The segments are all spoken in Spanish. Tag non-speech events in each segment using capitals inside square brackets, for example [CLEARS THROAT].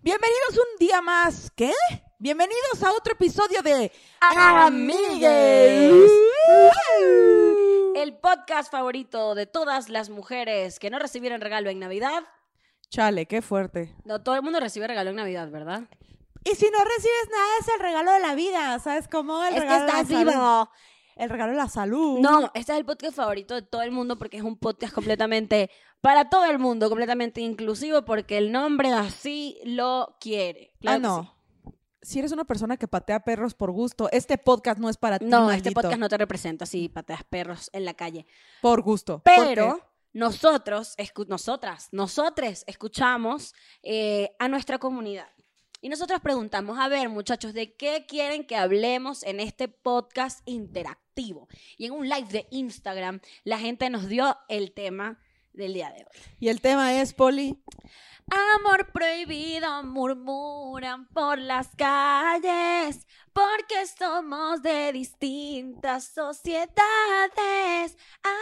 Bienvenidos un día más. ¿Qué? Bienvenidos a otro episodio de Amigues. El podcast favorito de todas las mujeres que no recibieron regalo en Navidad. Chale, qué fuerte. No, todo el mundo recibe regalo en Navidad, ¿verdad? Y si no recibes nada, es el regalo de la vida. ¿Sabes cómo? El es que regalo de la estás vivo. El regalo de la salud. No, este es el podcast favorito de todo el mundo porque es un podcast completamente para todo el mundo, completamente inclusivo porque el nombre así lo quiere. Claro ah, no. sí. Si eres una persona que patea perros por gusto, este podcast no es para ti. No, este podcast no te representa si pateas perros en la calle. Por gusto. Pero nosotros, escu- nosotras, nosotres escuchamos eh, a nuestra comunidad. Y nosotros preguntamos, a ver, muchachos, ¿de qué quieren que hablemos en este podcast interactivo? Y en un live de Instagram, la gente nos dio el tema del día de hoy. Y el tema es, Poli, Amor prohibido murmuran por las calles porque somos de distintas sociedades.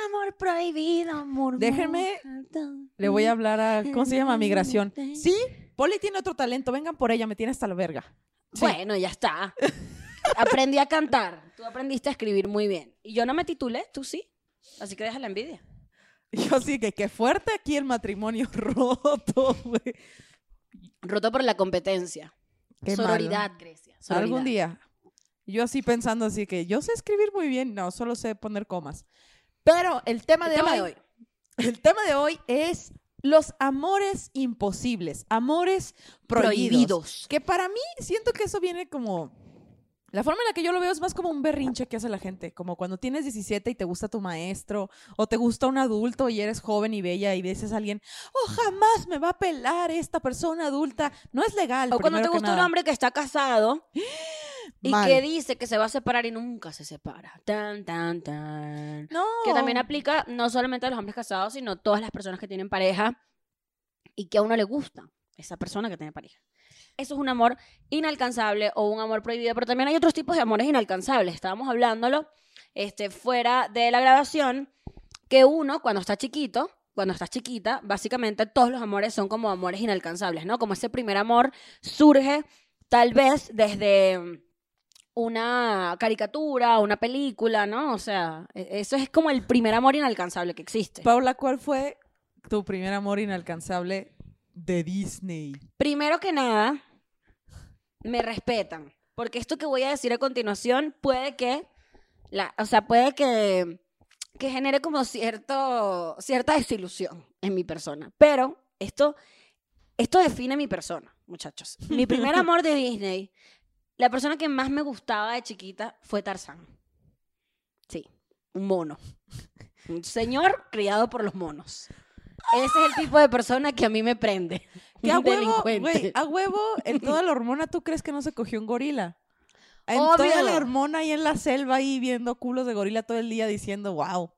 Amor prohibido murmuran. Déjenme- le voy a hablar a, ¿cómo se llama? Migración. Sí, Poli tiene otro talento. Vengan por ella, me tiene hasta la verga. Sí. Bueno, ya está. [LAUGHS] Aprendí a cantar. Tú aprendiste a escribir muy bien. Y yo no me titulé, tú sí. Así que deja la envidia. [LAUGHS] Yo sí que qué fuerte aquí el matrimonio [LAUGHS] roto, güey. Roto por la competencia. Qué Sororidad, Grecia. sororidad. Algún día. Yo así pensando así que yo sé escribir muy bien, no, solo sé poner comas. Pero el tema, El de, tema hoy, de hoy. el tema de hoy es los amores imposibles, amores prohibidos. Prohibidos. Que para mí siento que eso viene como la forma en la que yo lo veo es más como un berrinche que hace la gente, como cuando tienes 17 y te gusta tu maestro, o te gusta un adulto y eres joven y bella y dices a alguien, oh, jamás me va a pelar esta persona adulta. No es legal. O cuando te gusta un hombre que está casado y Mal. que dice que se va a separar y nunca se separa. Tan, tan, tan. No. Que también aplica no solamente a los hombres casados, sino a todas las personas que tienen pareja y que a uno le gusta esa persona que tiene pareja. Eso es un amor inalcanzable o un amor prohibido, pero también hay otros tipos de amores inalcanzables. Estábamos hablándolo este, fuera de la grabación, que uno cuando está chiquito, cuando estás chiquita, básicamente todos los amores son como amores inalcanzables, ¿no? Como ese primer amor surge tal vez desde una caricatura, una película, ¿no? O sea, e- eso es como el primer amor inalcanzable que existe. Paula, ¿cuál fue tu primer amor inalcanzable de Disney? Primero que nada, me respetan, porque esto que voy a decir a continuación puede que, la, o sea, puede que, que genere como cierto, cierta desilusión en mi persona, pero esto, esto define mi persona, muchachos. Mi primer [LAUGHS] amor de Disney, la persona que más me gustaba de chiquita fue Tarzán. Sí, un mono. Un señor criado por los monos. Ese es el tipo de persona que a mí me prende. Que a huevo, güey, a huevo, en toda la hormona, ¿tú crees que no se cogió un gorila? En Obvio. toda la hormona ahí en la selva ahí viendo culos de gorila todo el día diciendo, wow.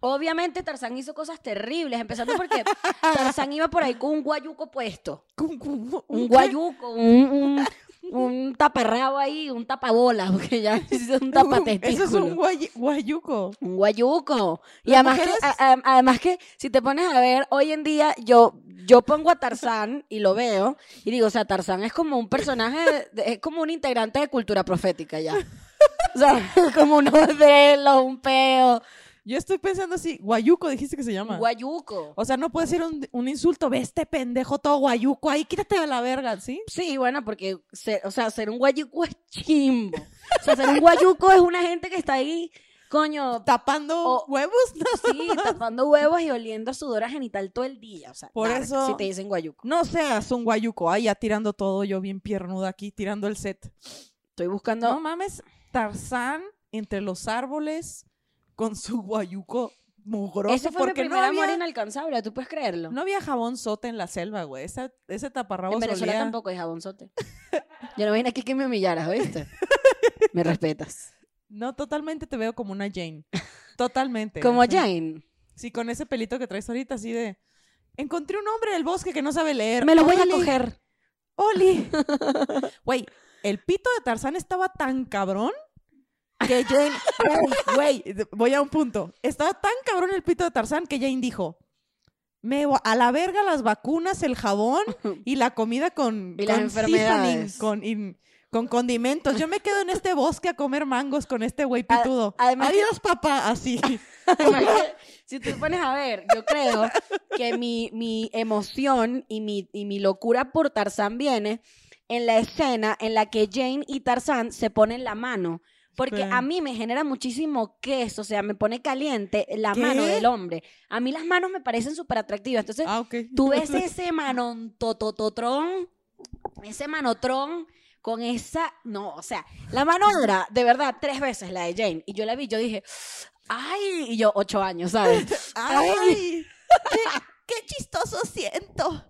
Obviamente Tarzán hizo cosas terribles, empezando porque Tarzán iba por ahí con un guayuco puesto. Un guayuco, un, un, un taparrabo ahí, un tapabolas, [LAUGHS] porque ya es un tapatetículo. Eso es un guay- guayuco. Un guayuco. Y además que, mujeres- a- a- además que, si te pones a ver, hoy en día yo, yo pongo a Tarzán y lo veo y digo, o sea, Tarzán es como un personaje, de- es como un integrante de cultura profética ya. O sea, [LAUGHS] como unos velos, un peo, Yo estoy pensando así, guayuco dijiste que se llama. guayuco. o sea, no puede ser un, un insulto, ve este pendejo todo guayuco ahí, quítate de la verga, ¿sí? Sí, bueno, porque, ser- o sea, ser un guayuco es chimbo. O sea, ser un guayuco es una gente que está ahí, coño, Tapando O- huevos, no. sí, tapando huevos y oliendo sudor a genital todo el día. O sea, Por eso- si te dicen guayuco. No seas un guayuco, ahí ya tirando todo, yo bien piernuda aquí, tirando el set. Estoy buscando. No mames, Tarzán entre los árboles con su guayuco mugroso. Ese fue mi porque primer no amor inalcanzable, ¿tú puedes creerlo? no había jabón sote en la selva, güey. Ese, ese taparrabos en Venezuela olía- tampoco hay jabonzote. Yo no vine aquí que me humillaras, ¿oíste? [LAUGHS] Me respetas. No, totalmente te veo como una Jane. Totalmente. [LAUGHS] Como. Jane. Sí, con ese pelito que traes ahorita, así de... Encontré un hombre en el bosque que no sabe leer. Me lo voy a coger. Oli. [LAUGHS] Güey, el pito de Tarzán estaba tan cabrón que Jane... [LAUGHS] Güey, voy a un punto. Estaba tan cabrón el pito de Tarzán que Jane dijo... Me a la verga las vacunas, el jabón [LAUGHS] y la comida con, Y las con enfermedades. con, in- con condimentos. Yo me quedo en este bosque a comer mangos con este güey pitudo. además que- Adiós, papá, así. [LAUGHS] Además si tú pones a ver, yo creo que mi, mi emoción y mi, y mi locura por Tarzán viene en la escena en la que Jane y Tarzán se ponen la mano. Porque a mí me genera muchísimo queso, o sea, me pone caliente la ¿Qué? mano del hombre. A mí las manos me parecen súper atractivas. Entonces, Ah, ok. tú ves [LAUGHS] ese manotototrón, ese manotrón con esa, no, o sea, la mano dura, de verdad, tres veces la de Jane. Y yo la vi, yo dije, ay, y yo ocho años, ¿sabes? [LAUGHS] ¡Ay! [LAUGHS] qué, qué chistoso siento!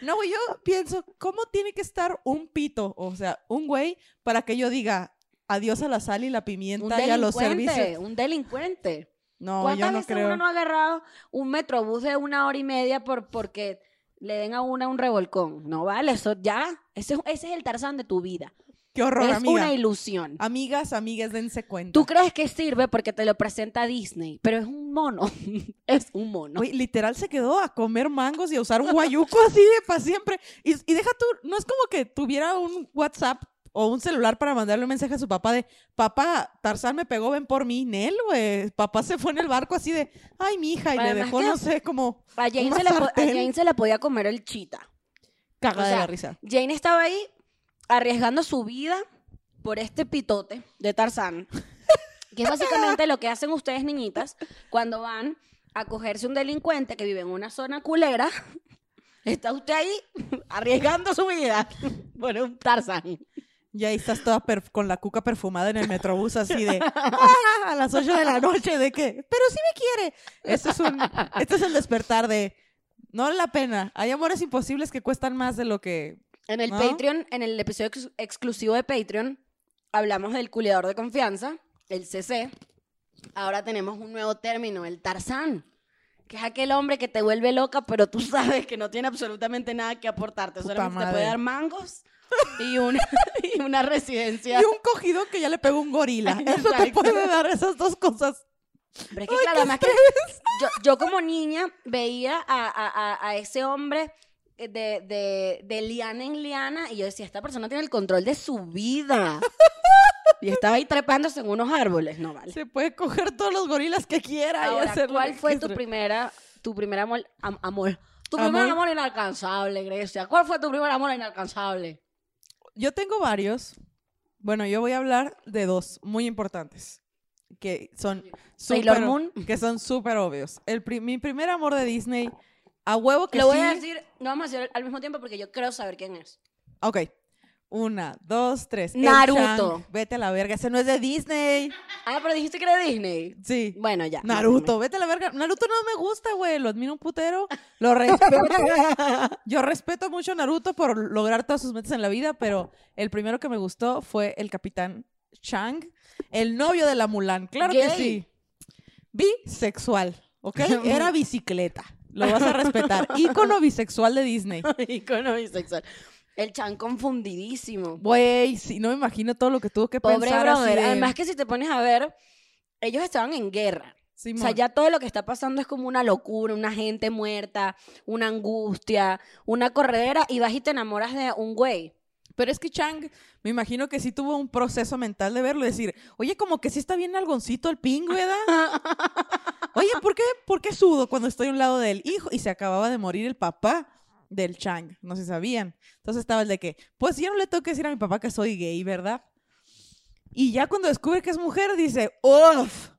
No, güey, yo pienso, ¿cómo tiene que estar un pito? O sea, un güey para que yo diga adiós a la sal y la Un pimienta y a los servicios. un delincuente. No, ¿Cuántas yo no veces creo. uno no ha agarrado un metrobús de una hora y media por, porque le den a una un revolcón? No vale, eso ya, ese, es- ese es el Tarzán de tu vida. Qué horror, es amiga. una ilusión. Amigas, amigas, dense cuenta. Tú crees que sirve porque te lo presenta Disney, pero es un mono. [LAUGHS] es un mono. Literal se quedó a comer mangos y a usar un guayuco así de para siempre. Y, y deja tú, no es como que tuviera un WhatsApp o un celular para mandarle un mensaje a su papá de, papá, Tarzán me pegó, ven por mí. Nel, güey. Papá se fue en el barco así de, ay, mi hija, y le dejó, que- no sé, como A Jane, se la a. Jane se la podía comer el chita. O sea, de la risa. Jane estaba ahí arriesgando su vida por este pitote de Tarzán, que es básicamente lo que hacen ustedes, niñitas, cuando van a cogerse un delincuente que vive en una zona culera. Está usted ahí [LAUGHS] arriesgando su vida [LAUGHS] por un Tarzán. Y ahí estás toda con la cuca perfumada en el metrobús así de, [LAUGHS] "Ah", a las 8 de la noche de que, pero sí me quiere. Este es, un, este es el despertar de, no vale la pena. Hay amores imposibles que cuestan más de lo que En el ¿No? Patreon, en el episodio ex- exclusivo de Patreon, hablamos del culiador de confianza, el CC. Ahora tenemos un nuevo término, el Tarzán, que es aquel hombre que te vuelve loca, pero tú sabes que no tiene absolutamente nada que aportarte. Puta Solamente te puede dar mangos y una, [LAUGHS] y una residencia. Y un cogido que ya le pegó un gorila. [LAUGHS] Eso te puede dar esas dos cosas. Pero es que, claro, además que [LAUGHS] yo, yo como niña veía a, a- a- ese hombre eh, de, de, de liana en liana y yo decía, esta persona tiene el control de su vida. Y estaba ahí trepándose en unos árboles, no vale. Se puede coger todos los gorilas que quiera y Ahora, hacer lo ¿cuál fue tu primera, tu primer amor, am- amor? Tu Amor. primer amor inalcanzable, Grecia. ¿Cuál fue tu primer amor inalcanzable? Yo tengo varios. Bueno, yo voy a hablar de dos muy importantes. Que son súper- Moon. Que son súper obvios. El pri- mi primer amor de Disney, a huevo que Lo voy sí. a decir, no vamos a decir al mismo tiempo porque yo creo saber quién es. Ok. Una, dos, tres. Naruto. Vete a la verga. Ese no es de Disney. Ah, pero dijiste que era Disney. Sí. Bueno, ya. Naruto, vete a la verga. Naruto no me gusta, güey. Lo admiro un putero. Lo [LAUGHS] respeto. Yo respeto mucho a Naruto por lograr todas sus metas en la vida, pero el primero que me gustó fue el Capitán Chang, el novio de la Mulan. Claro que sí. Bisexual, ¿ok? [LAUGHS] Era bicicleta. Lo vas a respetar. Ícono bisexual de Disney. [LAUGHS] Icono bisexual. El chan confundidísimo. Güey, sí, no me imagino todo lo que tuvo que Pobre pensar así brother. de- Además que si te pones a ver, ellos estaban en guerra. O sea, Simón. ya todo lo que está pasando es como una locura, una gente muerta, una angustia, una corredera y vas y te enamoras de un güey. Pero es que Chang, me imagino que sí tuvo un proceso mental de verlo y decir, oye, como que sí está bien algoncito el ping, ¿verdad? [LAUGHS] Oye, ¿por qué, ¿por qué sudo cuando estoy a un lado del hijo? Y se acababa de morir el papá del Chang, no se sabían. Entonces estaba el de que, pues yo no le tengo que decir a mi papá que soy gay, ¿verdad? Y ya cuando descubre que es mujer, dice, uff,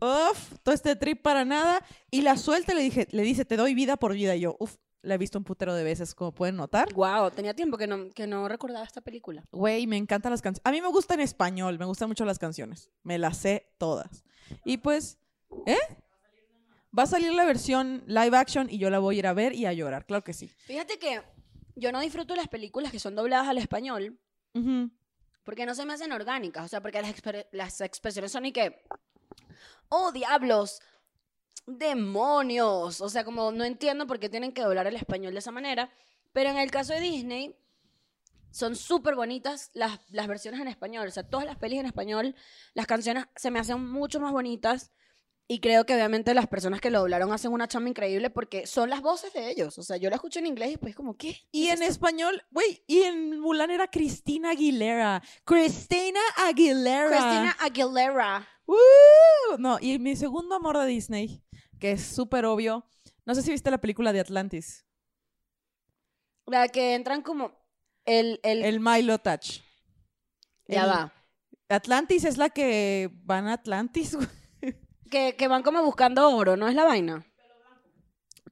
uff, todo este trip para nada. Y la suelta le, dije, le dice, te doy vida por vida. Y yo, uff, la he visto un putero de veces, como pueden notar. Wow, tenía tiempo que no, que no recordaba esta película. Güey, me encantan las canciones. A mí me gusta en español, me gustan mucho las canciones. Me las sé todas. Y pues, ¿eh? Va a salir la versión live action y yo la voy a ir a ver y a llorar, claro que sí. Fíjate que yo no disfruto las películas que son dobladas al español porque no se me hacen orgánicas. O sea, porque las, las expresiones son y que, oh, diablos, demonios. O sea, como no entiendo por qué tienen que doblar el español de esa manera. Pero en el caso de Disney, son súper bonitas las, las versiones en español. O sea, todas las pelis en español, las canciones se me hacen mucho más bonitas. Y creo que obviamente las personas que lo doblaron hacen una chamba increíble porque son las voces de ellos. O sea, yo la escucho en inglés y pues como, ¿qué? Y ¿Qué en esto? español, güey, y en Mulan era Cristina Aguilera. Cristina Aguilera. Christina Aguilera. No, y mi segundo amor de Disney, que es súper obvio. No sé si viste la película de Atlantis. La que entran como el... el, El Milo Touch. ya el- va. Atlantis es la que van a Atlantis, [LAUGHS] güey. Que, que van como buscando oro, ¿no es la vaina?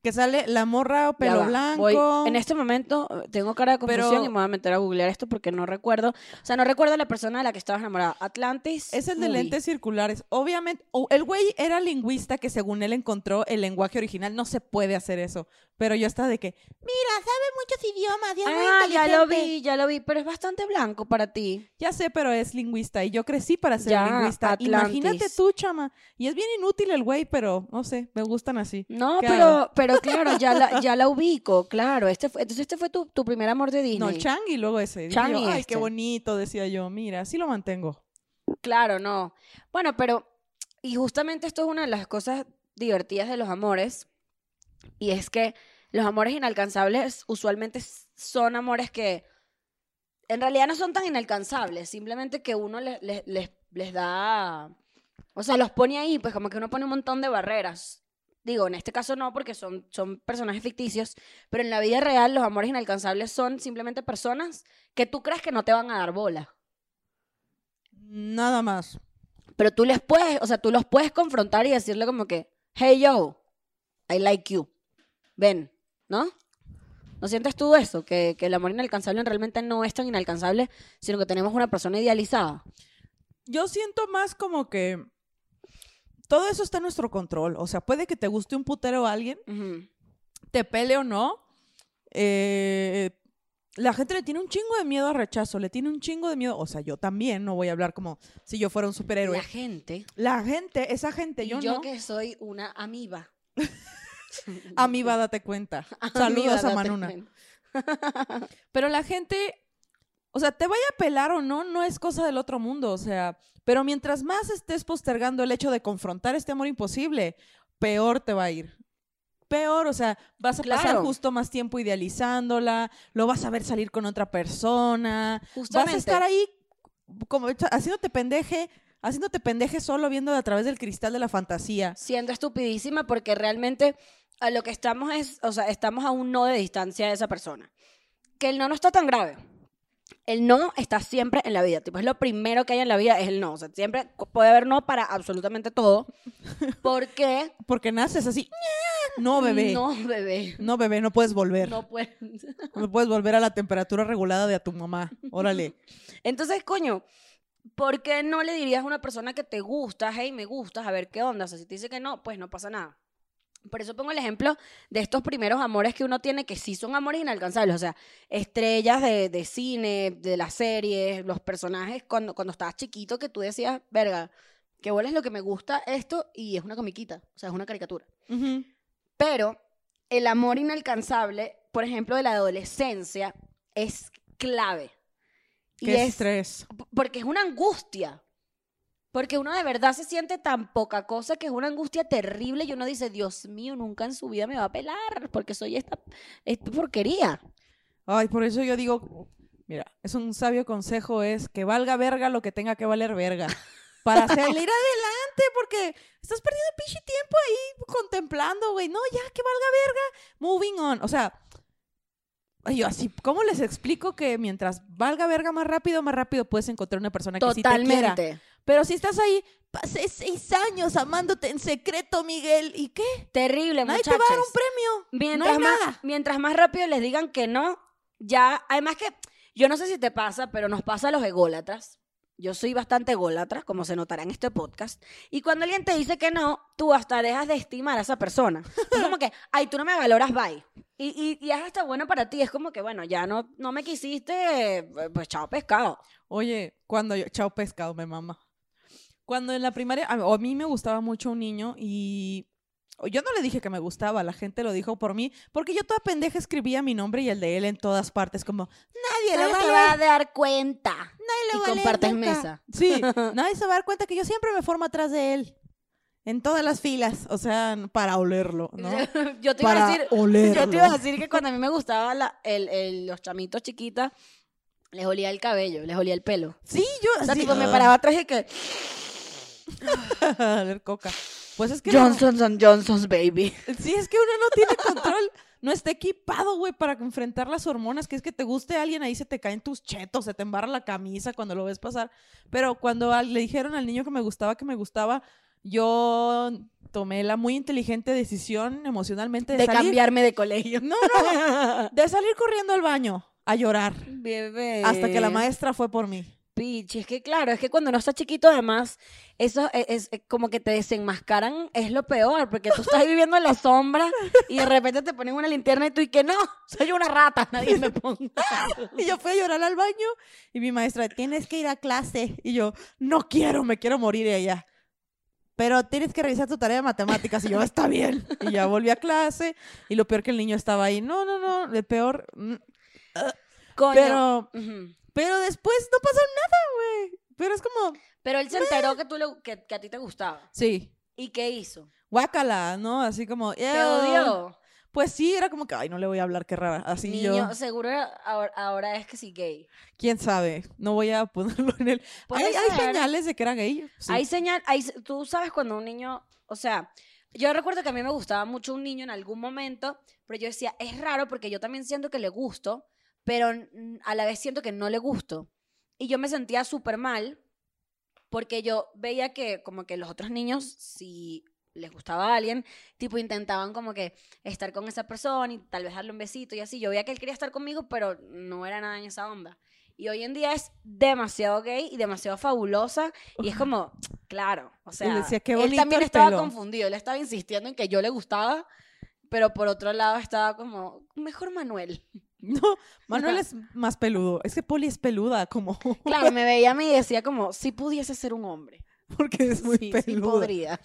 Que sale la morra Ya pelo blanco. Voy- en este momento eh, tengo cara de confusión Pero- y me voy a meter a googlear esto porque no recuerdo. O sea, no recuerdo la persona de la que estabas enamorada. Atlantis. Es el de movie. lentes circulares. Obviamente, o- el güey era lingüista que según él encontró el lenguaje original. No se puede hacer eso. Pero yo estaba de que, mira, sabe muchos idiomas. y es muy Ah, ya lo inteligente". vi, ya lo vi, pero es bastante blanco para ti. Ya sé, pero es lingüista y yo crecí para ser Ya, lingüista. Imagínate Atlantis. tú, chama. Y es bien inútil el güey, pero no sé, me gustan así. No, ¿Qué pero, pero claro, ya la, ya la ubico, claro. Este fue, entonces este fue tu, tu primer amor de Disney. No, Chang y luego ese. Chang yo, y Ay, este. qué bonito, decía yo. Mira, así lo mantengo. Claro, no. Bueno, pero, y justamente esto es una de las cosas divertidas de los amores, y es que los amores inalcanzables usualmente son amores que en realidad no son tan inalcanzables, simplemente que uno le- le- les, les da, o sea, los pone ahí, pues como que uno pone un montón de barreras. Digo, en este caso no, porque son, son personajes ficticios, pero en la vida real los amores inalcanzables son simplemente personas que tú crees que no te van a dar bola. Nada más. Pero tú les puedes, o sea, tú los puedes confrontar y decirle como que, hey yo, I like you. Ven, ¿no? ¿No sientes tú eso? Que, que el amor inalcanzable realmente no es tan inalcanzable, sino que tenemos una persona idealizada. Yo siento más como que todo eso está en nuestro control. O sea, puede que te guste un putero a alguien, te pele o no. eh, la gente le tiene un chingo de miedo al rechazo, le tiene un chingo de miedo. O sea, yo también, no voy a hablar como si yo fuera un superhéroe. La gente. La gente, esa gente, yo, yo, no. que soy una amiba. A mí va, date cuenta. [LAUGHS] Saludos a Manuna. [LAUGHS] Pero la gente, o sea, te vaya a pelar o no, no es cosa del otro mundo, o sea, pero mientras más estés postergando el hecho de confrontar este amor imposible, peor te va a ir. Peor, o sea, vas a pasar justo más tiempo idealizándola, lo vas a ver salir con otra persona, vas Justamente. a estar ahí como haciéndote pendeje, haciéndote pendeje solo viendo a través del cristal de la fantasía. siendo estupidísima porque realmente a lo que estamos es, o sea, estamos a un no de distancia de esa persona. Que el no no está tan grave. El no está siempre en la vida. Tipo, es lo primero que hay en la vida, es el no. O sea, siempre puede haber no para absolutamente todo. [LAUGHS] Porque. Porque naces así, no bebé, no, No, bebé. bebé, no puedes volver. No puede. No puedes volver a la temperatura regulada de a tu mamá. Órale. Entonces, coño, ¿por qué no le dirías a una persona que te gusta, hey, me gustas, a ver qué onda? O sea, si te dice que no, pues no pasa nada. Por eso pongo el ejemplo de estos primeros amores que uno tiene que sí son amores inalcanzables. O sea, estrellas de, de cine, de las series, los personajes cuando, cuando estabas chiquito que tú decías, verga, que bola es lo que me gusta esto y es una comiquita, o sea, es una caricatura. Pero el amor inalcanzable, por ejemplo, de la adolescencia, es clave. Y Qué es estrés. Porque es una angustia. Porque uno de verdad se siente tan poca cosa que es una angustia terrible y uno dice, Dios mío, nunca en su vida me va a pelar porque soy esta, esta porquería. Ay, por eso yo digo, mira, es un sabio consejo es que valga verga lo que tenga que valer verga. [LAUGHS] Para salir adelante, porque estás perdiendo pinche tiempo ahí contemplando, güey. No, ya, que valga verga. Moving on. O sea, yo así, ¿cómo les explico que mientras valga verga más rápido, más rápido puedes encontrar una persona que sí te quiera? Pero si estás ahí, pasé seis años amándote en secreto, Miguel, ¿y qué? Terrible, Nadie te muchachos. va a dar un premio. Mientras, no hay más, nada. mientras más rápido les digan que no, ya, además que, yo no sé si te pasa, pero nos pasa a los ególatras. Yo soy bastante ególatra, como se notará en este podcast. Y cuando alguien te dice que no, tú hasta dejas de estimar a esa persona. Es como que, [LAUGHS] ay, tú no me valoras, bye. Y, y, y es hasta bueno para ti. Es como que, bueno, ya no, no me quisiste, eh, pues chao pescado. Oye, cuando yo, chao pescado, me mama. Cuando en la primaria, a a mí me gustaba mucho un niño y yo no le dije que me gustaba, la gente lo dijo por mí, porque yo toda pendeja escribía mi nombre y el de él en todas partes, como, nadie, Nadie lo va va a dar cuenta. nadie lo y va compartes nunca". mesa. Sí, [LAUGHS] nadie se va a dar cuenta que yo siempre me formo atrás de él. en todas las filas, o sea, para olerlo, [LAUGHS] ¿no? yo te iba Para a decir, olerlo. yo te iba a decir que cuando a mí me gustaba la- el- el- los chamitos chiquitas, les olía el cabello, les olía el pelo. Sí, yo O sea, sí, tipo, me paraba atrás y que [LAUGHS] oler coca. Pues es que no- Johnson's and Johnson's baby. Sí, es que uno no tiene control. No está equipado, güey, para enfrentar las hormonas. Que es que te guste alguien, ahí se te caen tus chetos, se te embarra la camisa cuando lo ves pasar. Pero cuando al- le dijeron al niño que me gustaba, que me gustaba, yo tomé la muy inteligente decisión emocionalmente de, De salir. cambiarme de colegio. No, no, de [LAUGHS] salir corriendo al baño a llorar. Bebé. Hasta que la maestra fue por mí. Pichi, es que claro, es que cuando uno está chiquito, además, eso es, es- es como que te desenmascaran, es lo peor, porque tú estás viviendo en la sombra y de repente te ponen una linterna y tú y que no, soy una rata, [LAUGHS] nadie me ponga. Y yo fui a llorar al baño y mi maestra, tienes que ir a clase. Y yo, no quiero, me quiero morir ella. Pero tienes que revisar tu tarea de matemáticas. Y yo, está bien. Y ya volví a clase. Y lo peor que el niño estaba ahí. No, no, no. De peor. mm, Coño. Pero, Ujú. Pero después no pasó nada, güey. Pero es como, Pero él se enteró que, tú le- que, que a ti te gustaba. sí, ¿Y qué hizo? guácala, ¿no? Así como, ¿Te odió? Pues sí, era como que, ay, no le voy a hablar, qué rara. Así Niño, yo, seguro ahora, ahora es que sí gay. quién sabe. No voy a ponerlo en el. Hay, señales de que era gay. sí. Hay señal, hay, tú sabes cuando un niño, o sea, yo recuerdo que a mí me gustaba mucho un niño en algún momento, pero yo decía, es raro porque yo también siento que le gusto, pero a la vez siento que no le gusto. Y yo me sentía súper mal porque yo veía que como que los otros niños, si les gustaba a alguien, tipo intentaban como que estar con esa persona y tal vez darle un besito y así. Yo veía que él quería estar conmigo, pero no era nada en esa onda. Y hoy en día es demasiado gay y demasiado fabulosa. Y es como, claro, o sea, decía, "Qué él también estaba pelo". confundido. Él estaba insistiendo en que yo le gustaba, pero por otro lado estaba como, mejor Manuel. No, Manuel es más peludo. Es que Poli es peluda, como. [LAUGHS] Claro, me veía a mí y decía como, si pudiese ser un hombre. Porque es muy sí, sí peludo. podría.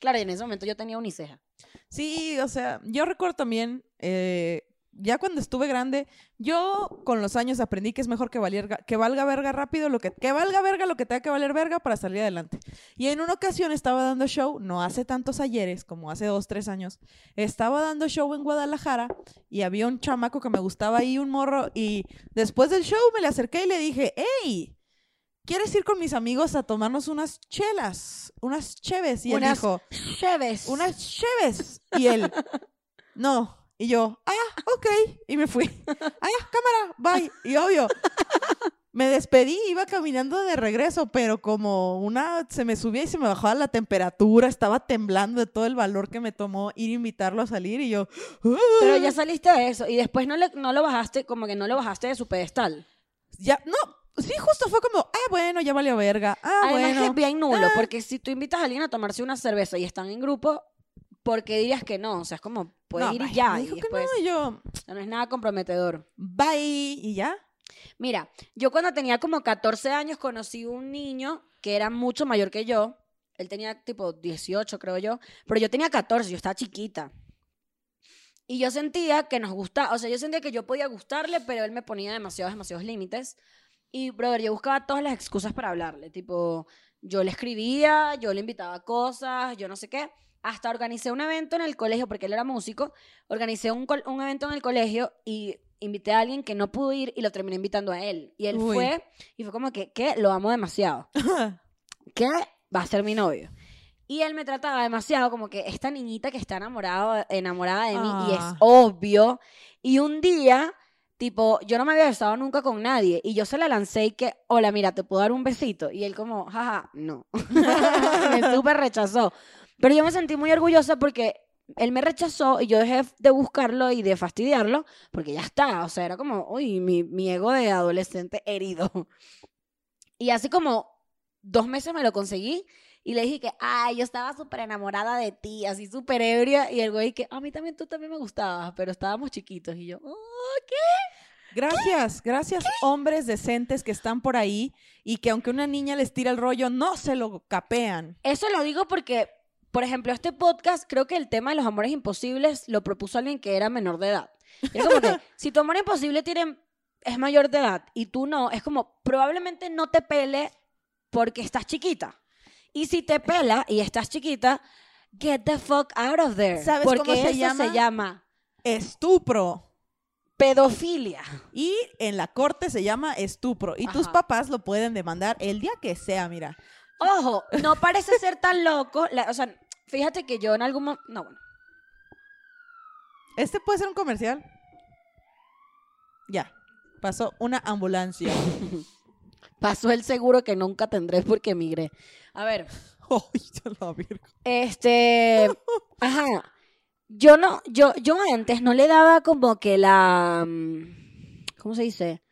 Claro, y en ese momento yo tenía uniceja. Sí, o sea, yo recuerdo también, eh, ya cuando estuve grande, yo con los años aprendí que es mejor que, valierga- que valga verga rápido, lo que, que valga verga lo que tenga que valer verga para salir adelante. Y en una ocasión estaba dando show, no hace tantos ayeres, como hace dos, tres años, estaba dando show en Guadalajara y había un chamaco que me gustaba ahí, un morro, y después del show me le acerqué y le dije, hey, ¿quieres ir con mis amigos a tomarnos unas chelas, unas cheves? Y él Unas dijo, Cheves. unas cheves. Y él, no. Y yo, ah, ok. Y me fui. Ah, cámara, bye. Y obvio, me despedí, iba caminando de regreso, pero como una, se me subía y se me bajaba la temperatura, estaba temblando de todo el valor que me tomó ir a invitarlo a salir y yo, Pero "Ah". ya saliste de eso y después no, le, no lo bajaste, como que no lo bajaste de su pedestal. ya, no, sí, justo fue como, ah, bueno, ya valió verga. Ah, Además bueno. es bien nulo, Ah. porque si tú invitas a alguien a tomarse una cerveza y están en grupo, ¿por qué dirías que no? O sea, es como, puedes No, ir y ya. me Y dijo que después, no, y yo, no es nada comprometedor. bye, y ya. Mira, yo cuando tenía como 14 años conocí un niño que era mucho mayor que yo. Él tenía tipo 18, creo yo. Pero yo tenía 14, yo estaba chiquita. Y yo sentía que nos gustaba, o sea, yo sentía que yo podía gustarle, pero él me ponía demasiados, demasiados límites. Y, brother, yo buscaba todas las excusas para hablarle. Tipo, yo le escribía, yo le invitaba a cosas, yo no sé qué. Hasta organicé un evento en el colegio, porque él era músico. Organicé un, un evento en el colegio y invité a alguien que no pudo ir y lo terminé invitando a él. Y él Uy. fue y fue como que, ¿qué? Lo amo demasiado. [LAUGHS] ¿Qué? Va a ser mi novio. Y él me trataba demasiado como que esta niñita que está enamorada, enamorada de mí y es Ah. obvio. Y un día, tipo, yo no me había besado nunca con nadie y yo se la lancé y que, hola, mira, ¿te puedo dar un besito? Y él como, jaja, no. [LAUGHS] me [LAUGHS] súper rechazó. Pero yo me sentí muy orgullosa porque él me rechazó y yo dejé de buscarlo y de fastidiarlo porque ya está. O sea, era como, uy, mi, mi ego de adolescente herido. Y así como dos meses me lo conseguí y le dije que, ay, yo estaba súper enamorada de ti, así súper ebria. Y el güey que, a mí también tú también me gustabas, pero estábamos chiquitos. Y yo, oh, ¿qué? Gracias, gracias hombres decentes que están por ahí y que aunque una niña les tira el rollo, no se lo capean. Eso lo digo porque, por ejemplo, este podcast, creo que el tema de los amores imposibles lo propuso alguien que era menor de edad. Y es como que, [LAUGHS] si tu amor imposible tiene, es mayor de edad y tú no, es como, probablemente no te pele porque estás chiquita. Y si te pela y estás chiquita, get the fuck out of there. ¿Sabes porque cómo se eso llama? se llama Estupro. pedofilia. Y en la corte se llama estupro. Y tus papás lo pueden demandar el día que sea, mira. Ojo, no parece ser tan loco. la- o sea, fíjate que yo en algún momento. No, bueno. Este puede ser un comercial. Ya. Pasó una ambulancia. [LAUGHS] Pasó el seguro que nunca tendré porque emigré. A ver, [LAUGHS] este. [LAUGHS] Ajá. Yo no, yo, yo antes no le daba como que la. mm, ¿Cómo se dice?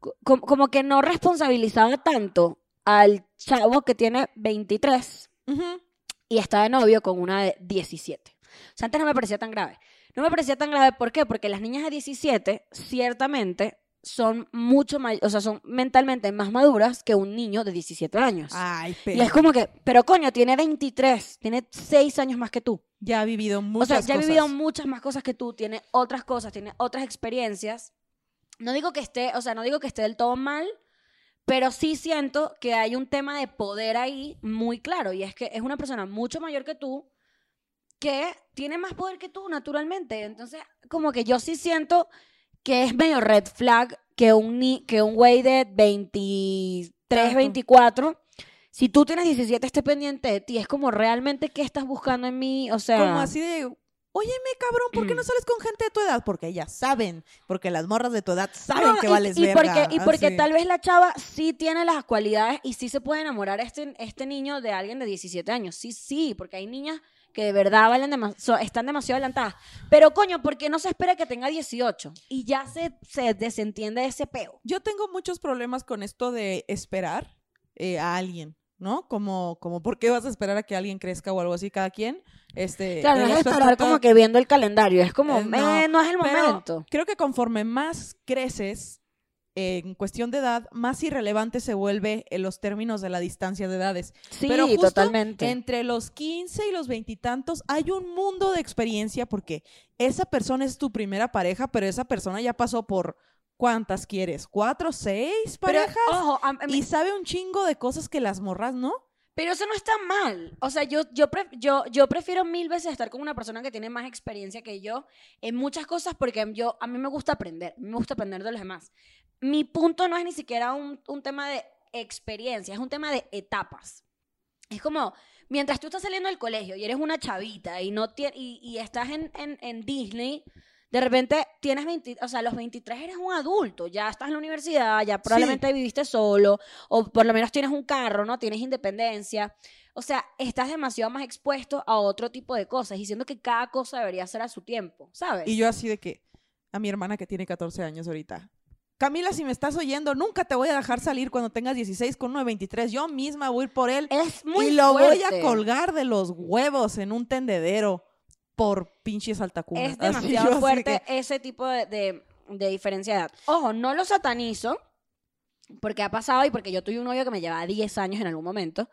Co- Como, como que no responsabilizaba tanto al chavo que tiene 23 Ujú. y está de novio con una de 17. O sea, antes no me parecía tan grave. No me parecía tan grave, ¿por qué? Porque las niñas de 17 ciertamente son mucho más, o sea, son mentalmente más maduras que un niño de 17 años. Ay, y pero es como que, pero coño, tiene 23, tiene 6 años más que tú. ya ha vivido O muchas sea, ya ha cosas. vivido muchas más cosas que tú, tiene otras cosas, tiene otras experiencias. No digo que esté, o sea, no digo que esté del todo mal, pero sí siento que hay un tema de poder ahí muy claro y es que es una persona mucho mayor que tú que tiene más poder que tú naturalmente. Entonces, como que yo sí siento que es medio red flag que un ni que un güey de 23, Tanto. 24 si tú tienes 17 esté pendiente de ti, es como realmente qué estás buscando en mí, o sea, Como así de, óyeme, cabrón, ¿por qué no sales con gente de tu edad? Porque ellas saben, porque las morras de tu edad saben No, que y- vales y, verga. porque, y porque así. tal vez la chava sí tiene las cualidades y sí se puede enamorar este, este niño de alguien de 17 años. Sí, sí, porque hay niñas que de verdad valen so- están demasiado adelantadas. Pero coño, ¿por qué no se espera que tenga 18? Y ya se, se desentiende de ese peo. Yo tengo muchos problemas con esto de esperar eh, a alguien, ¿no? Como, como, ¿por qué vas a esperar a que alguien crezca o algo así? Cada quien. Este, Claro, no es está- como que viendo el calendario, es como, Eh, eh, no, no, es el momento. Creo que conforme más creces eh, en cuestión de edad, más irrelevante se vuelve en los términos de la distancia de edades. Sí, pero justo totalmente. Entre los 15 y los veintitantos hay un mundo de experiencia porque esa persona es tu primera pareja, pero esa persona ya pasó por ¿cuántas quieres? ¿Cuatro, seis Pero, parejas? ojo, a- a mí- y sabe un chingo de cosas que las morras, ¿no? Pero eso no está mal. O sea, yo, yo, pref- yo, yo prefiero mil veces estar con una persona que tiene más experiencia que yo en muchas cosas porque yo, a mí me gusta aprender. Me gusta aprender de los demás. Mi punto no es ni siquiera un, un tema de experiencia, es un tema de etapas. Es como, mientras tú estás saliendo del colegio y eres una chavita y, no y, y estás en, en, en Disney, de repente tienes 20, o sea, los 23 eres un adulto, ya estás en la universidad, ya probablemente viviste solo, o por lo menos tienes un carro, ¿no? Tienes independencia. O sea, estás demasiado más expuesto a otro tipo de cosas, y siento que cada cosa debería ser a su tiempo, ¿sabes? Y yo así de que a mi hermana que tiene 14 años ahorita. Camila, si me estás oyendo, nunca te voy a dejar salir cuando tengas 16 con uno de 23. Yo misma voy a ir por él es muy y lo voy a colgar de los huevos en un tendedero por pinches altacunas. Es [LAUGHS] demasiado así fuerte que- ese tipo de, de, de diferencia de edad. Ojo, no lo satanizo, porque ha pasado y porque yo tuve un novio que me llevaba 10 años en algún momento.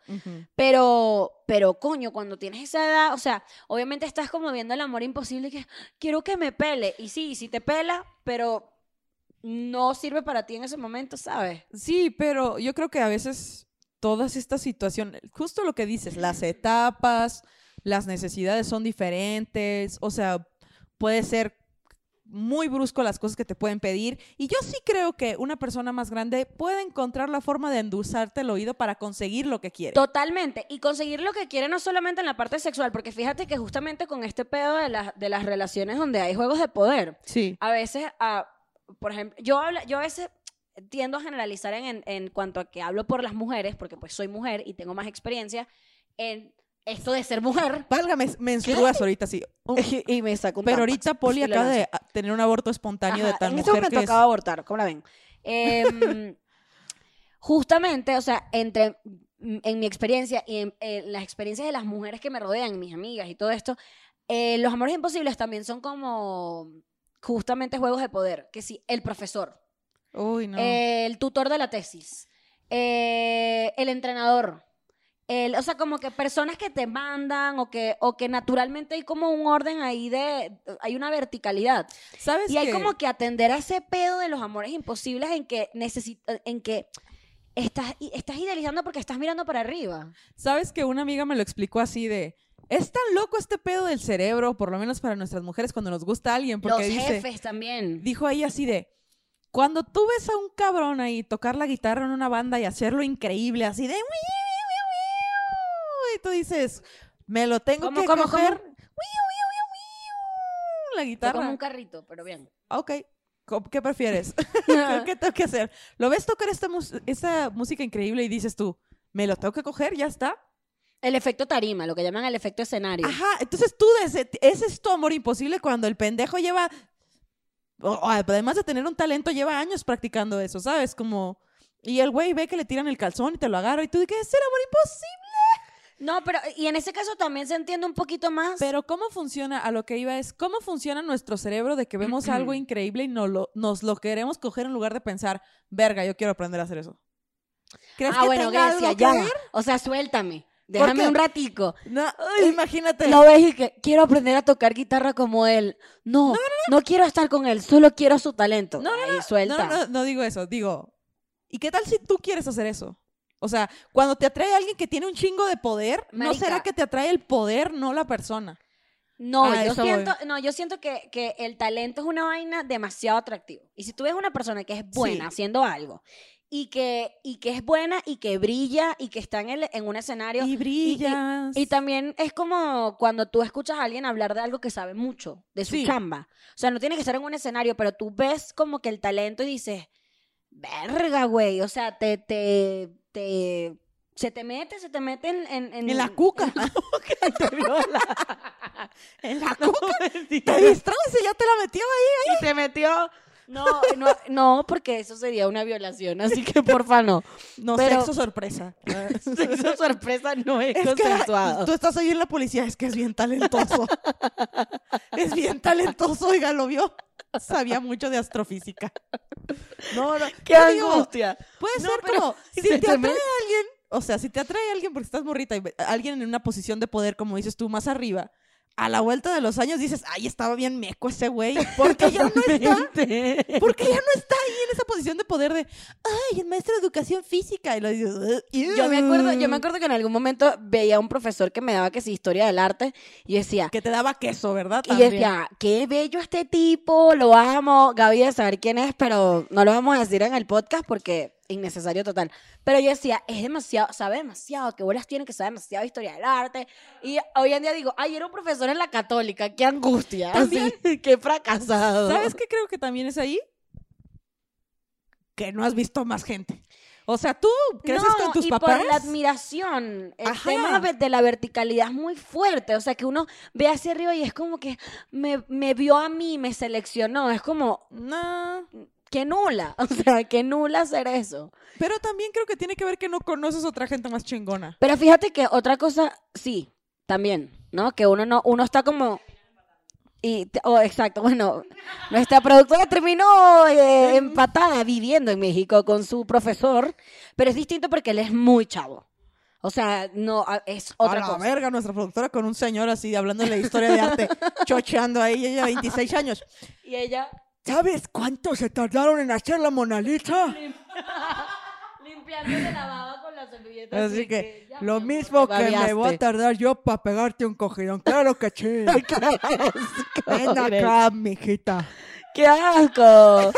Pero, pero coño, cuando tienes esa edad, o sea, obviamente estás como viendo el amor imposible que quiero que me pele. Y sí, sí te pela, pero no sirve para ti en ese momento, ¿sabes? Sí, pero yo creo que a veces todas estas situaciones, justo lo que dices, las etapas, las necesidades son diferentes, o sea, puede ser muy brusco las cosas que te pueden pedir. Y yo sí creo que una persona más grande puede encontrar la forma de endulzarte el oído para conseguir lo que quiere. Totalmente. Y conseguir lo que quiere no solamente en la parte sexual, porque fíjate que justamente con este pedo de, las de las relaciones donde hay juegos de poder, Sí. a veces, a- por ejemplo, yo, habla, yo a veces tiendo a generalizar en, en, en cuanto a que hablo por las mujeres, porque pues soy mujer y tengo más experiencia en esto de ser mujer. Válgame, menstruas ahorita, sí. Y me saco un Pero tampax ahorita Poli acaba de tener un aborto espontáneo de tal en este mujer momento que es... acaba de abortar, ¿cómo la ven? Em, justamente, o sea, entre mm, en mi experiencia y en, las experiencias de las mujeres que me rodean, mis amigas y todo esto, eh, los amores imposibles también son como justamente juegos de poder, que sí, el profesor, Uy, no. el tutor de la tesis, eh, el entrenador. El, o sea, como que personas que te mandan o que, o que naturalmente hay como un orden ahí de, hay una verticalidad. ¿Sabes Y hay qué? como que atender a ese pedo de los amores imposibles en que necesita, en que estás, estás idealizando porque estás mirando para arriba. ¿Sabes que una amiga me lo explicó así de... Es tan loco este pedo del cerebro, por lo menos para nuestras mujeres cuando nos gusta alguien, porque Los dice... jefes también. Dijo ahí así de... Cuando tú ves a un cabrón ahí tocar la guitarra en una banda y hacerlo increíble, así de... Y tú dices, me lo tengo ¿Cómo, que cómo, coger. cómo? La guitarra. como un carrito, pero bien. Ok. ¿Qué prefieres? [LAUGHS] [LAUGHS] ¿Qué, tengo que hacer? ¿Lo ves tocar esta, música increíble y dices tú, me lo tengo que coger? ¿Ya está? El efecto tarima, lo que llaman el efecto escenario. Ajá, entonces tú, ese, ese es tu amor imposible cuando el pendejo lleva, además de tener un talento, lleva años practicando eso, ¿sabes? Como, y el güey ve que le tiran el calzón y te lo agarra y tú dices, es el amor imposible. No, pero y en ese caso también se entiende un poquito más. Pero ¿cómo funciona? A lo que iba es, ¿cómo funciona nuestro cerebro de que vemos algo [CLEARS THROAT] increíble y no lo, nos lo queremos coger en lugar de pensar, verga, yo quiero aprender a hacer eso? ¿Crees ah, que bueno, tenga Grecia, algo ya. ver? O sea, suéltame. Déjame un ratico. No, imagínate. Lo ves y que quiero aprender a tocar guitarra como él. No, no, quiero estar con él, solo quiero su talento. No, no, Ahí, No, suelta. no, no, no digo eso, digo, ¿y qué tal si tú quieres hacer eso? O sea, cuando te atrae alguien que tiene un chingo de poder, ¿no será que te atrae el poder, no la persona? No, yo voy. siento, no, yo siento que, que el talento es una vaina demasiado atractiva. Y si tú ves una persona que es buena Sí. haciendo algo y que, y que es buena y que brilla y que está en, el, en un escenario. Y brillas. Y también es como cuando tú escuchas a alguien hablar de algo que sabe mucho, de su Sí. chamba. O sea, no tiene que estar en un escenario, pero tú ves como que el talento y dices, verga, güey. O sea, te, te, te, se te mete, se te mete en... En, En [LAUGHS] la cuca. [LAUGHS] te viola. [LAUGHS] en la cuca. Te distraes y ya te la metió ahí. y te metió. No, no, no, porque eso sería una violación, así que porfa no. No, Pero- sexo sorpresa. [LAUGHS] Sexo sorpresa no es, Es que consensuado. tú estás ahí en la policía, es que es bien talentoso. es bien talentoso, oiga, lo vio. Sabía mucho de astrofísica. No, no. ¡Qué digo, angustia! Puede No, ser pero como, [LAUGHS] si se te atrae met- alguien, o sea, si te atrae alguien porque estás morrita y alguien en una posición de poder, como dices tú, más arriba, a la vuelta de los años dices, ay, estaba bien meco ese güey, porque ya no está, porque ya no está ahí en esa posición de poder de, ay, el maestro de educación física, y lo dices, "Ugh, Yo me acuerdo, yo me ew". acuerdo que en algún momento veía a un profesor que me daba que sí historia del arte y decía, que te daba queso, ¿verdad? y También. decía, qué bello este tipo, lo amo. Gaby de saber quién es, pero no lo vamos a decir en el podcast porque innecesario total. Pero yo decía, es demasiado, sabe demasiado, que bolas tiene que saber demasiado historia del arte. Y hoy en día digo, ay, era un profesor en la católica, qué angustia. También- así, [LAUGHS] qué fracasado. ¿Sabes qué creo que también es ahí? Que no has visto más gente. O sea, tú creces No, con tus y papás. por la admiración. El Ajá. tema de, de la verticalidad es muy fuerte. O sea, que uno ve hacia arriba y es como que me, me vio a mí, me seleccionó. Es como, No. Que nula. [LAUGHS] O sea, que nula hacer eso. Pero también creo que tiene que ver que no conoces otra gente más chingona. Pero fíjate que otra cosa, sí, también, ¿no? Que uno no, uno está como. Y, oh, exacto, [LAUGHS] bueno, nuestra productora terminó eh, empatada viviendo en México con su profesor, pero es distinto porque él es muy chavo. O sea, no, es otra a la cosa. verga, nuestra productora con un señor así hablando de la historia de arte, [LAUGHS] chocheando ahí, ella 26 años. Y ella ¿Sabes cuánto se tardaron en hacer la Mona Lisa? [LAUGHS] [LAUGHS] limpiándose la baba con la servilleta. Así que lo mismo que me voy a tardar yo para pegarte un cogidón. Claro que sí. [LAUGHS] Ven acá, mijita. ¡Qué asco!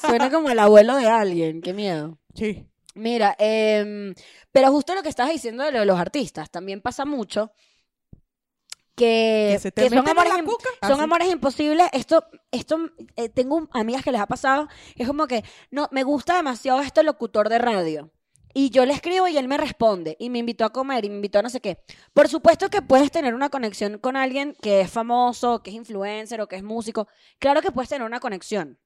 Suena como el abuelo de alguien, qué miedo. Sí. Mira, em, pero justo lo que estabas diciendo de lo de los artistas, también pasa mucho que, son, amores, son amores imposibles. Esto, esto eh, tengo amigas que les ha pasado, es como que, no, me gusta demasiado este locutor de radio. Y yo le escribo y él me responde y me invitó a comer y me invitó a no sé qué. Por supuesto que puedes tener una conexión con alguien que es famoso, que es influencer o que es músico. Claro que puedes tener una conexión.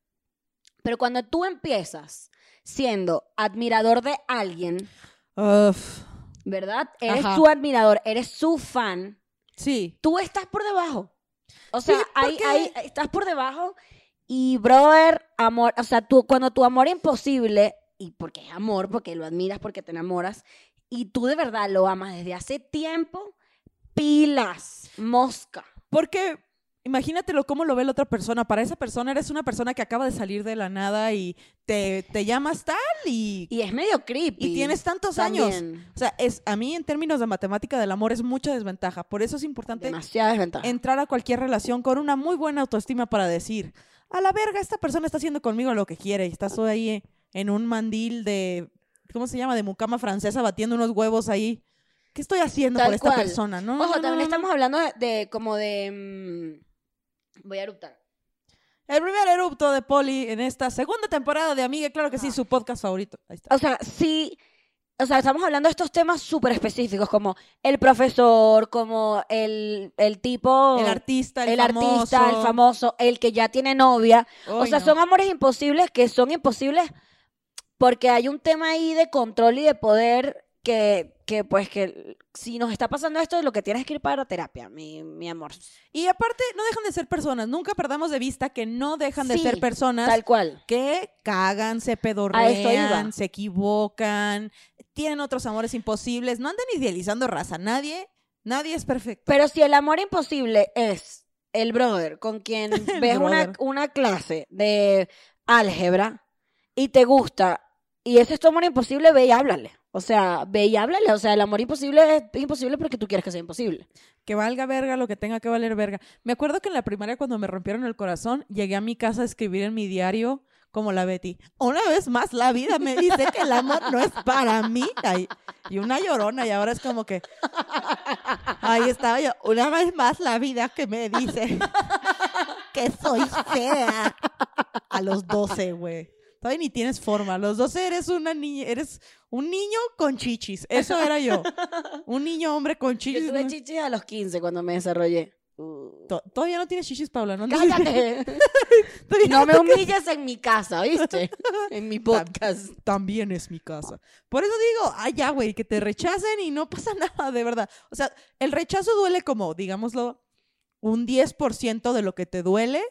Pero cuando tú empiezas siendo admirador de alguien, Uf. ¿verdad? Eres Ajá. su admirador, eres su fan, Sí. tú estás por debajo. O sea, Sí, ahí, ahí estás por debajo y, brother, amor, o sea, tú, cuando tu amor imposible, y porque es amor, porque lo admiras, porque te enamoras, y tú de verdad lo amas desde hace tiempo, pilas, mosca. Porque imagínatelo cómo lo ve la otra persona. Para esa persona eres una persona que acaba de salir de la nada y te, te llamas tal y, Y es medio creepy. y tienes tantos años. también. O sea, es, a mí en términos de matemática del amor es mucha desventaja. Por eso es importante Demasiada desventaja. entrar a cualquier relación con una muy buena autoestima para decir, a la verga, esta persona está haciendo conmigo lo que quiere y estás ahí en un mandil de, ¿cómo se llama? De mucama francesa batiendo unos huevos ahí. ¿Qué estoy haciendo Tal por esta cual. persona? No, Ojo, no, también no, estamos hablando de, de como de... mm, voy a eruptar. El primer erupto de Poli en esta segunda temporada de Amiga, claro que sí, su podcast favorito. Ahí está. O sea, sí... O sea, estamos hablando de estos temas súper específicos, como el profesor, como el, el tipo... El artista, el, el famoso. artista, el famoso, el que ya tiene novia. o sea, no. son amores imposibles que son imposibles porque hay un tema ahí de control y de poder que, que pues, que si nos está pasando esto, lo que tienes es que ir para terapia, mi, mi amor. Y aparte, no dejan de ser personas. Nunca perdamos de vista que no dejan de Sí, ser personas Tal cual. que cagan, se pedorrean, iba. se equivocan, tienen otros amores imposibles. No anden idealizando raza. Nadie, nadie es perfecto. Pero si el amor imposible es el brother con quien [LAUGHS] ves una, brother. una clase de álgebra y te gusta y ese es tu amor imposible, ve y háblale. O sea, ve y háblale. O sea, el amor imposible es imposible porque tú quieres que sea imposible. Que valga verga lo que tenga que valer verga. Me acuerdo que en la primaria cuando me rompieron el corazón, llegué a mi casa a escribir en mi diario como la Betty. Una vez más la vida me dice que el amor no es para mí. Y una llorona y ahora es como que... Ahí estaba yo. Una vez más la vida que me dice que soy fea. A los 12, güey. Todavía ni tienes forma. Los 12 eres una niña, eres un niño con chichis. Eso era yo. [LAUGHS] Un niño hombre con chichis. Yo tuve chichis a los 15 cuando me desarrollé. Uh. To- Todavía no tienes chichis, Paula, ¿no? ¡Cállate! [LAUGHS] No me humilles en mi casa, ¿viste? [LAUGHS] En mi podcast. También es mi casa. Por eso digo, ay, ya, güey, que te rechacen y no pasa nada, de verdad. O sea, el rechazo duele como, digámoslo, un 10% de lo que te duele.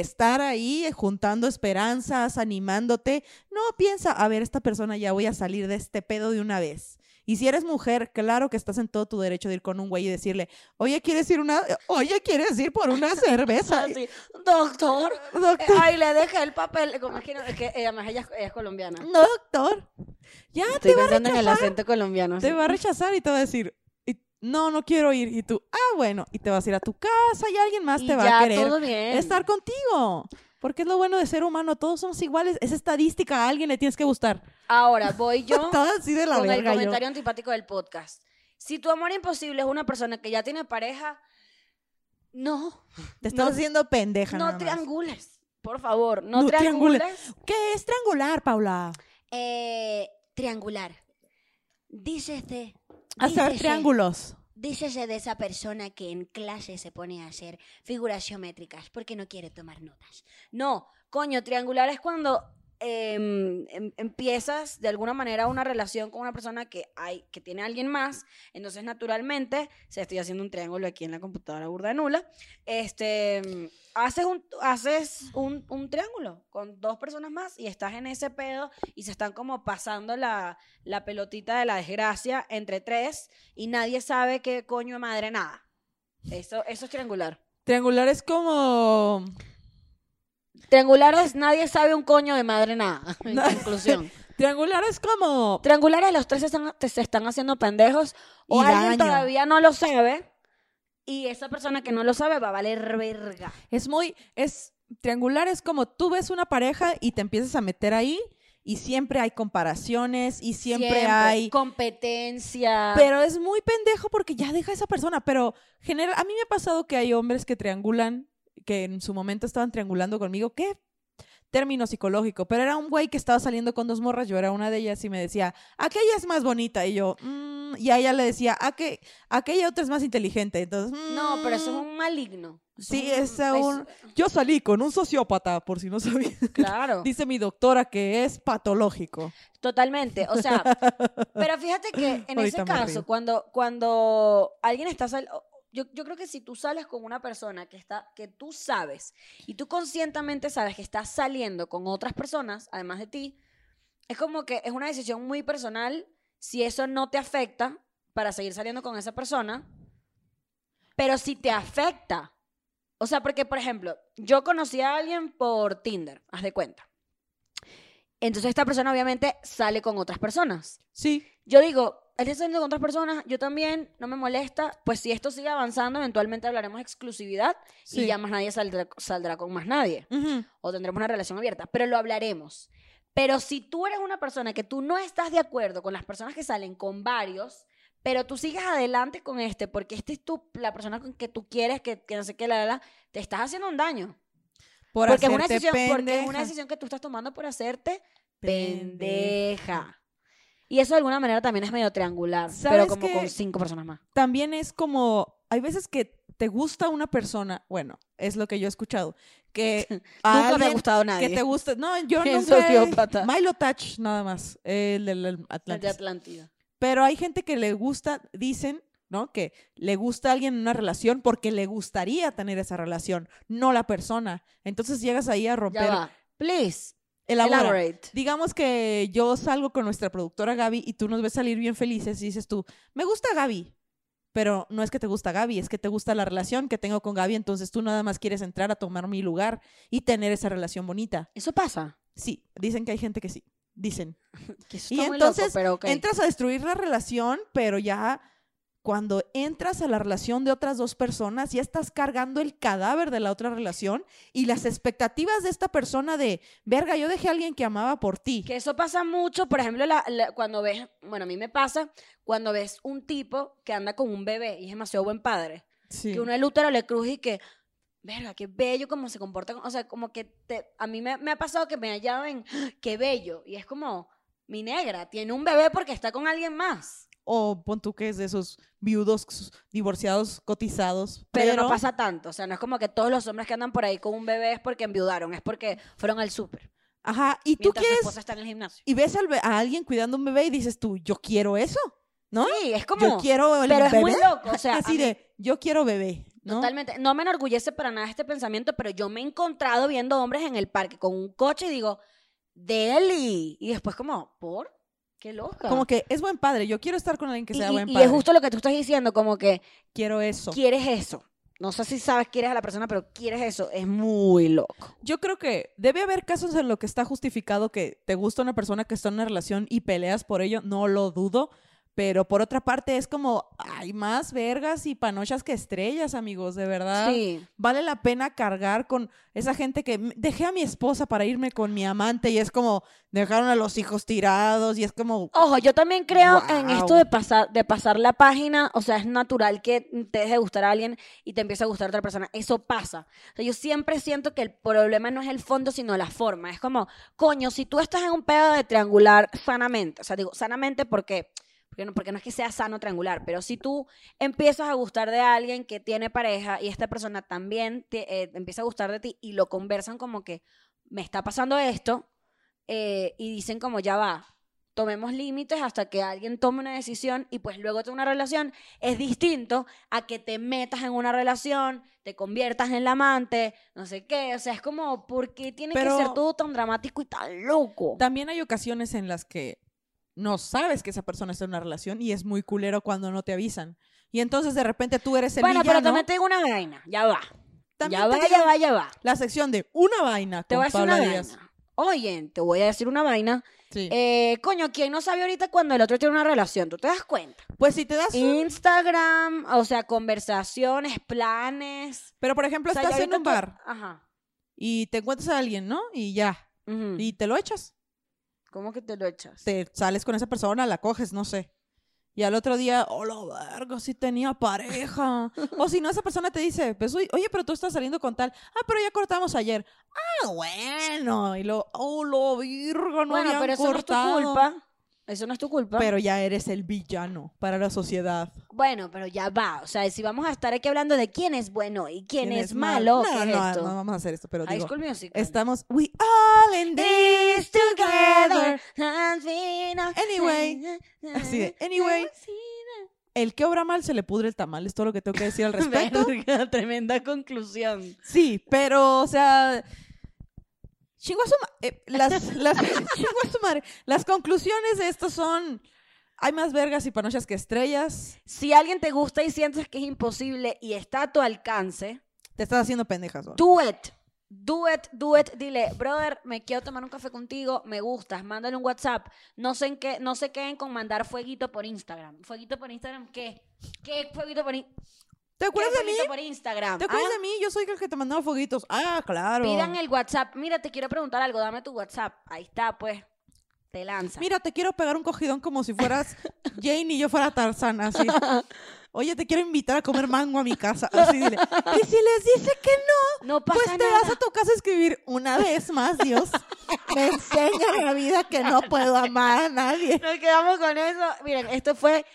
Estar ahí eh, juntando esperanzas, animándote. No piensa, a ver, esta persona ya voy a salir de este pedo de una vez. Y si eres mujer, claro que estás en todo tu derecho de ir con un güey y decirle, oye, ¿quieres ir una, oye, ¿quieres ir por una cerveza? [LAUGHS] Así, Doctor. Doctor, Ay, le dejé el papel. Como es que, no- es que eh, además ella, es- ella es colombiana. no, doctor. Ya Estoy te va a pensando en el rechazar. acento colombiano. Te sí. va a rechazar y te va a decir, no, no quiero ir. Y tú, ah, bueno. Y te vas a ir a tu casa y alguien más Y te va ya, a querer todo bien. estar contigo. Porque es lo bueno de ser humano, todos somos iguales. Es estadística, a alguien le tienes que gustar. Ahora, voy [LAUGHS] yo así de la con el yo. comentario antipático del podcast. Si tu amor imposible es una persona que ya tiene pareja, no, Te estás no- haciendo pendeja no nada más. triangules. Por favor, no, No triangules. triangules. ¿Qué es triangular, Paula? Eh, triangular. Dícese. Hacer dícese- triángulos. Dícese de esa persona que en clase se pone a hacer figuras geométricas porque no quiere tomar notas. No, coño, triangular es cuando em, em- empiezas de alguna manera una relación con una persona que hay que tiene a alguien más, entonces naturalmente, se estoy haciendo un triángulo aquí en la computadora burda de nula, este, em, haces un haces un, un triángulo con dos personas más y estás en ese pedo y se están como pasando la, la pelotita de la desgracia entre tres y nadie sabe qué coño de madre nada. Eso, eso es triangular. Triangular es como... Triangular es nadie sabe un coño de madre nada. [LAUGHS] En conclusión. Triangular es como... Triangulares los tres se están, te- se están haciendo pendejos o Y alguien daño. todavía no lo sabe y esa persona que no lo sabe va a valer verga. Es muy... Es... Triangular es como tú ves una pareja y te empiezas a meter ahí y siempre hay comparaciones y siempre, hay... competencia. Pero es muy pendejo porque ya deja a esa persona. Pero general, a mí me ha pasado que hay hombres que triangulan, que en su momento estaban triangulando conmigo. ¿Qué término psicológico? Pero era un güey que estaba saliendo con dos morras. Yo era una de ellas y me decía, aquella es más bonita. Y yo, "Mm", y a ella le decía, "¿A que aquella otra es más inteligente. Entonces, no, pero eso es "Mm". un maligno. Sí, es un- Yo salí con un sociópata, por si no sabía. Claro. [LAUGHS] Dice mi doctora que es patológico. Totalmente, o sea, [LAUGHS] pero fíjate que en ese Ahorita caso, cuando, cuando alguien está sal- yo, yo creo que si tú sales con una persona que está, que tú sabes, y tú conscientemente sabes que estás saliendo con otras personas, además de ti, es como que es una decisión muy personal si eso no te afecta para seguir saliendo con esa persona, pero si te afecta, o O sea, porque, por ejemplo, yo conocí a alguien por Tinder, haz de cuenta. Entonces esta persona obviamente sale con otras personas. Sí. Yo digo, él está saliendo con otras personas, yo también, no me molesta. Pues si esto sigue avanzando, eventualmente hablaremos de exclusividad Sí. y ya más nadie saldrá, saldrá con más nadie. O tendremos una relación abierta, pero lo hablaremos. Pero si tú eres una persona que tú no estás de acuerdo con las personas que salen con varios, pero tú sigues adelante con este, porque este es tu, la persona con que tú quieres, que, que no sé qué, la, la, la, te estás haciendo un daño. Por porque, es una decisión, porque es una decisión que tú estás tomando por hacerte Pendeja. pendeja. Y eso de alguna manera también es medio triangular, pero ¿Sabes como con cinco personas más. También es como, hay veces que te gusta una persona, bueno, es lo que yo he escuchado, que a [LAUGHS] Nunca me ha gustado nadie. que te gusta, no, yo [LAUGHS] he- sociópata. Milo Touch nada más, el de. Atlántida. Pero hay gente que le gusta, dicen, ¿no? Que le gusta a alguien en una relación porque le gustaría tener esa relación, no la persona. Entonces llegas ahí a Ya romper. va. Please, elabora. elaborate. Digamos que yo salgo con nuestra productora Gaby y tú nos ves salir bien felices y dices tú, me gusta Gaby. Pero no es que te gusta Gaby, es que te gusta la relación que tengo con Gaby, entonces tú nada más quieres entrar a tomar mi lugar y tener esa relación bonita. Eso pasa. Sí, dicen que hay gente que sí, dicen. [LAUGHS] Que Y loco, entonces pero ok. entras a destruir la relación, pero ya cuando entras a la relación de otras dos personas, ya estás cargando el cadáver de la otra relación y las expectativas de esta persona de, verga, yo dejé a alguien que amaba por ti. Que eso pasa mucho, por ejemplo, la- la- cuando ves, bueno, a mí me pasa cuando ves un tipo que anda con un bebé y es demasiado buen padre, Sí. que uno el útero le cruje y que, verga, qué bello cómo se comporta, o sea, como que te, a mí me, me ha pasado que me hallado en, "Ah, qué bello, y es como, mi negra, tiene un bebé porque está con alguien más, O pon tú que es de esos viudos divorciados cotizados. pero, no pasa tanto, o sea, no es como que todos los hombres que andan por ahí con un bebé es porque enviudaron, es porque fueron al súper, Ajá, y tú su quieres, esposa está en el gimnasio. y ves al a alguien cuidando un bebé y dices tú, yo quiero eso, ¿no? Sí, es como, Yo quiero el pero es bebé. muy loco, o sea, [LAUGHS] Así mí- de, yo quiero bebé, ¿no? Totalmente. No me enorgullece para nada este pensamiento, pero yo me he encontrado viendo hombres en el parque con un coche y digo, Deli. Y después como, ¿por? Qué loca. Como que es buen padre, yo quiero estar con alguien que y, sea y- buen y padre. es justo lo que tú estás diciendo, como que Quiero eso. quieres eso. No sé si sabes quieres a la persona, pero quieres eso. Es muy loco. Yo creo que debe haber casos en los que está justificado que te gusta una persona que está en una relación y peleas por ello, no lo dudo. Pero por otra parte es como, hay más vergas y panochas que estrellas, amigos, de verdad. Sí. Vale la pena cargar con esa gente que "M- dejé a mi esposa para irme con mi amante y es como, dejaron a los hijos tirados y es como, Ojo, yo también creo en esto de pasar, de pasar la página. O sea, es natural que te deje de gustar a alguien y te empiece a gustar otra persona. Eso pasa. O sea, yo siempre siento que el problema no es el fondo, sino la forma. Es como, coño, si tú estás en un pedo de triangular sanamente, o sea, digo, sanamente porque, porque, no, porque no es que sea sano triangular, pero si tú empiezas a gustar de alguien que tiene pareja y esta persona también te, eh, empieza a gustar de ti y lo conversan como que me está pasando esto eh, y dicen como ya va, tomemos límites hasta que alguien tome una decisión y pues luego de una relación es distinto a que te metas en una relación, te conviertas en la amante, no sé qué, o sea, es como, ¿por qué tiene Pero- que ser todo tan dramático y tan loco? también hay ocasiones en las que no sabes que esa persona está en una relación y es muy culero cuando no te avisan. Y entonces de repente tú eres el Bueno, pero también te digo una vaina, ya va, También ya va, ya va, ya va. La sección de una vaina Te voy a decir una Díaz. vaina. Oye, te voy a decir una vaina. Sí. Eh, coño, ¿quién no sabe ahorita cuando el otro tiene una relación? ¿Tú te das cuenta? pues si te das Instagram, o sea, conversaciones, planes. Pero por ejemplo, O sea, estás en un tú- bar Ajá. y te encuentras a alguien, ¿no? Y ya. Y te lo echas. ¿Cómo que te lo echas? Te sales con esa persona, la coges, no sé. Y al otro día, oh, la verga, sí tenía pareja. [LAUGHS] o si no, esa persona te dice, pues, oye, pero tú estás saliendo con tal. Ah, pero ya cortamos ayer. Ah, bueno. Y lo, oh, lo virgo, no bueno, habían pero eso cortado. no es tu culpa. Eso no es tu culpa. Pero ya eres el villano para la sociedad. bueno, pero ya va. O sea, si vamos a estar aquí hablando de quién es bueno y quién, es, mal? malo, No, ¿qué es no, esto? no vamos a hacer esto, pero High digo, School Musical. estamos, we all in this together. Anyway. Así de, anyway. El que obra mal se le pudre el tamal, es todo lo que tengo que decir al [LAUGHS] respecto. Tremenda conclusión. Sí, pero, o sea, chingo a su eh, las, [LAUGHS] las, chingo a su madre. Las conclusiones de esto son, hay más vergas y panochas que estrellas. Si alguien te gusta y sientes que es imposible y está a tu alcance, Te estás haciendo pendejas. ¿no? Do it. Do it, do it. Dile, brother, me quiero tomar un café contigo, me gustas, mándale un WhatsApp. No sé en qué, no se queden con mandar fueguito por Instagram. ¿Fueguito por Instagram qué? ¿Qué fueguito por, in- ¿Te acuerdas de mí? por Instagram? ¿Te acuerdas Ah, de mí? Yo soy el que te mandaba fueguitos. Ah, claro. Pidan el WhatsApp. Mira, te quiero preguntar algo, dame tu WhatsApp. Ahí está, pues. Te lanza. Mira, te quiero pegar un cogidón como si fueras [LAUGHS] Jane y yo fuera Tarzán, así. [LAUGHS] Oye, te quiero invitar a comer mango a mi casa. Así dile. Y si les dice que no, no pasa pues te nada. vas a tu casa a escribir una vez más, Dios. [LAUGHS] Me enseña en la vida que no puedo amar a nadie. Nos quedamos con eso. Miren, esto fue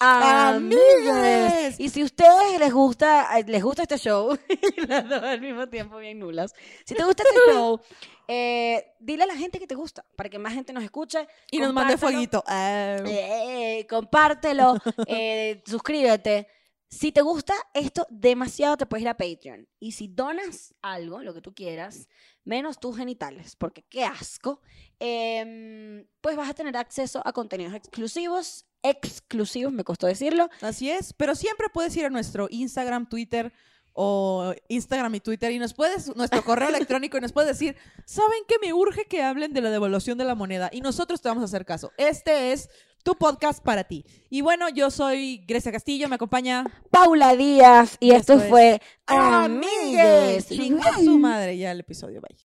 Amigues. Y si a ustedes les gusta, les gusta este show, y [LAUGHS] las dos al mismo tiempo bien nulas. Si te gusta este show, [LAUGHS] eh, dile a la gente que te gusta, para que más gente nos escuche. Y nos mande fueguito. Ah. Eh, compártelo, [LAUGHS] eh, suscríbete. Si te gusta esto demasiado, te puedes ir a Patreon. Y si donas algo, lo que tú quieras, menos tus genitales, porque qué asco, em, pues vas a tener acceso a contenidos exclusivos. Exclusivos, me costó decirlo. Así es, pero siempre puedes ir a nuestro Instagram, Twitter o Instagram y Twitter y nos puedes, nuestro correo [LAUGHS] electrónico y nos puedes decir, ¿saben que me urge que hablen de la devaluación de la moneda? Y nosotros te vamos a hacer caso. Este es tu podcast para ti. Y bueno, yo soy Grecia Castillo, me acompaña Paula Díaz, y esto, Esto es fue Amigues. Su madre ya el episodio, bye.